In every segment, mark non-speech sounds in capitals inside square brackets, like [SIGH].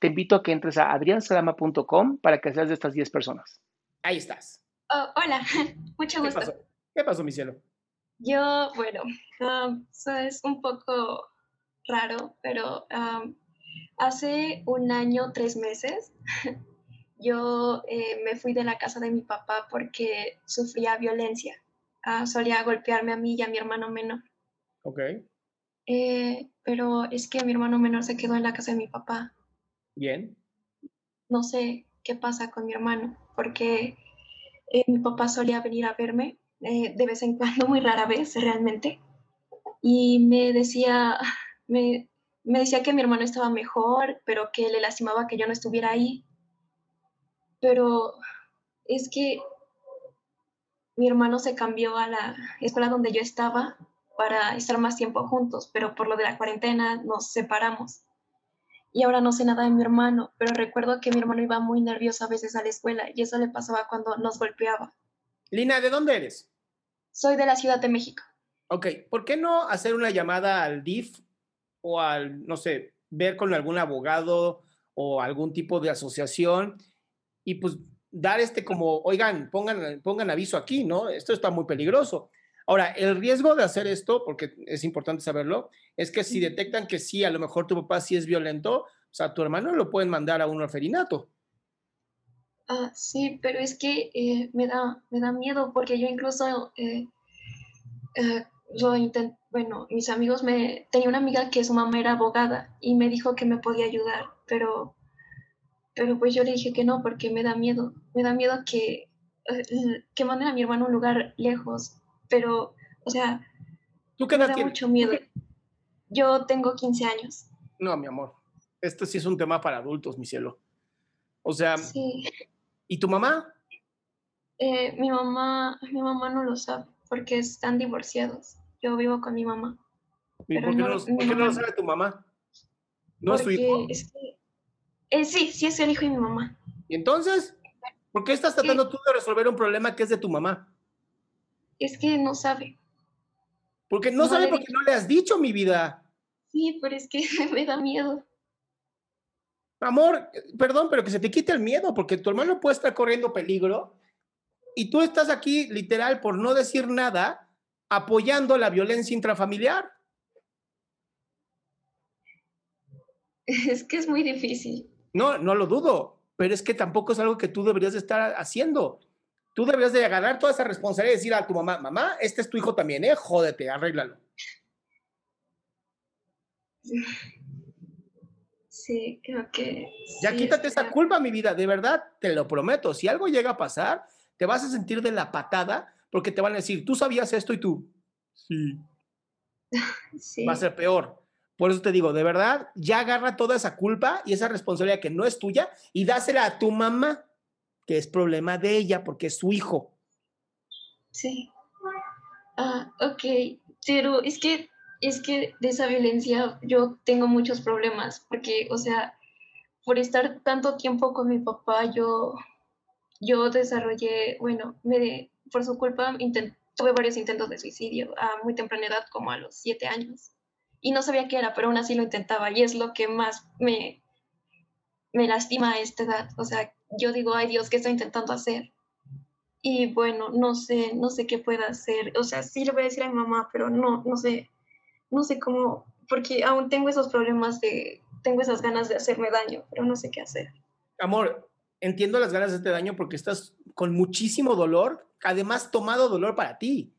te invito a que entres a adriansalama.com para que seas de estas 10 personas. Ahí estás. Oh, hola, [LAUGHS] mucho gusto. ¿Qué pasó? ¿Qué pasó, mi cielo? Yo, bueno, um, eso es un poco raro, pero um, hace un año, tres meses, [LAUGHS] yo eh, me fui de la casa de mi papá porque sufría violencia. Ah, solía golpearme a mí y a mi hermano menor. Ok. Eh, pero es que mi hermano menor se quedó en la casa de mi papá. Bien. No sé qué pasa con mi hermano, porque eh, mi papá solía venir a verme eh, de vez en cuando, [LAUGHS] muy rara vez realmente, y me decía, [LAUGHS] me, me decía que mi hermano estaba mejor, pero que le lastimaba que yo no estuviera ahí. Pero es que mi hermano se cambió a la escuela donde yo estaba para estar más tiempo juntos, pero por lo de la cuarentena nos separamos. Y ahora no sé nada de mi hermano, pero recuerdo que mi hermano iba muy nervioso a veces a la escuela y eso le pasaba cuando nos golpeaba. Lina, ¿de dónde eres? Soy de la Ciudad de México. Ok, ¿por qué no hacer una llamada al DIF o al, no sé, ver con algún abogado o algún tipo de asociación y pues dar este como, oigan, pongan, pongan aviso aquí, ¿no? Esto está muy peligroso. Ahora, el riesgo de hacer esto, porque es importante saberlo, es que si detectan que sí, a lo mejor tu papá sí es violento, o sea, tu hermano lo pueden mandar a un orferinato. Ah, sí, pero es que eh, me, da, me da miedo porque yo incluso, eh, eh, lo bueno, mis amigos me, tenía una amiga que su mamá era abogada y me dijo que me podía ayudar, pero, pero pues yo le dije que no porque me da miedo, me da miedo que, eh, que manden a mi hermano a un lugar lejos, pero, o sea, ¿Tú qué me edad da tienes? mucho miedo. Yo tengo 15 años. No, mi amor, esto sí es un tema para adultos, mi cielo. O sea, Sí, ¿y tu mamá? eh, mi mamá, mi mamá no lo sabe porque están divorciados. Yo vivo con mi mamá. ¿Y ¿Por qué no, no- lo- por qué mi no lo mamá- sabe tu mamá? ¿No es tu hijo? es que- eh, sí, sí es el hijo de mi mamá. ¿Y entonces? ¿Por qué estás tratando tú de resolver un problema que es de tu mamá? Es que no sabe. Porque no, No sabe porque no le has dicho, mi vida. Sí, pero es que [LAUGHS] me da miedo. Amor, perdón, pero que se te quite el miedo, porque tu hermano puede estar corriendo peligro y tú estás aquí literal por no decir nada apoyando la violencia intrafamiliar. [LAUGHS] Es que es muy difícil. No, no lo dudo, pero es que tampoco es algo que tú deberías de estar haciendo. Tú deberías de agarrar toda esa responsabilidad y decir a tu mamá, mamá, este es tu hijo también, ¿eh? Jódete, arréglalo. Sí, creo que. Ya sí, quítate esa culpa, mi vida, de verdad, te lo prometo. Si algo llega a pasar, te vas a sentir de la patada porque te van a decir, tú sabías esto y tú. Sí. [LAUGHS] Sí. va a ser peor. Por eso te digo, de verdad, ya agarra toda esa culpa y esa responsabilidad que no es tuya y dásela a tu mamá, que es problema de ella porque es su hijo. Sí. Ah, ok, pero es que, es que de esa violencia yo tengo muchos problemas, porque, o sea, por estar tanto tiempo con mi papá, yo, yo desarrollé, bueno, me, por su culpa tuve varios intentos de suicidio a muy temprana edad, como a los siete años. Y no sabía qué era, pero aún así lo intentaba y es lo que más me, me lastima a esta edad. O sea, yo digo, ay Dios, ¿qué estoy intentando hacer? Y bueno, no sé, no sé qué pueda hacer. O sea, sí le voy a decir a mi mamá, pero no, no sé, no sé cómo, porque aún tengo esos problemas de, tengo esas ganas de hacerme daño, pero no sé qué hacer. Amor, entiendo las ganas de hacerte daño porque estás con muchísimo dolor, además tomado dolor para ti.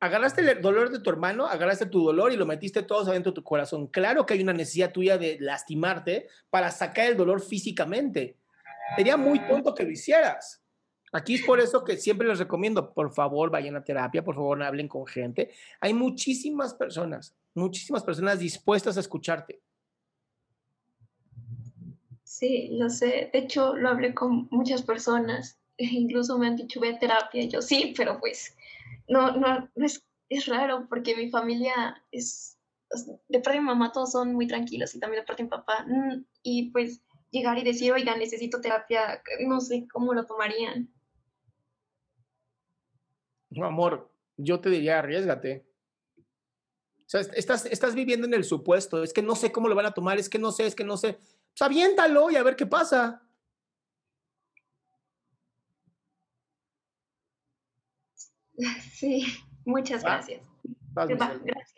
Agarraste el dolor de tu hermano, agarraste tu dolor y lo metiste todo adentro de tu corazón. Claro que hay una necesidad tuya de lastimarte para sacar el dolor físicamente. Sería muy tonto que lo hicieras. Aquí es por eso que siempre les recomiendo, por favor, vayan a terapia, por favor, hablen con gente. Hay muchísimas personas, muchísimas personas dispuestas a escucharte. Sí, lo sé. De hecho, lo hablé con muchas personas. [LAUGHS] Incluso me han dicho, ve a terapia. Yo sí, pero pues no, no, es, es raro porque mi familia es, de parte de mi mamá todos son muy tranquilos y también de parte de mi papá. Mm, y pues llegar y decir, oiga, necesito terapia, no sé cómo lo tomarían. No, amor, yo te diría, arriesgate. O sea, estás, estás viviendo en el supuesto, es que no sé cómo lo van a tomar, es que no sé, es que no sé. Pues aviéntalo y a ver qué pasa. [LAUGHS] Sí, muchas gracias. gracias.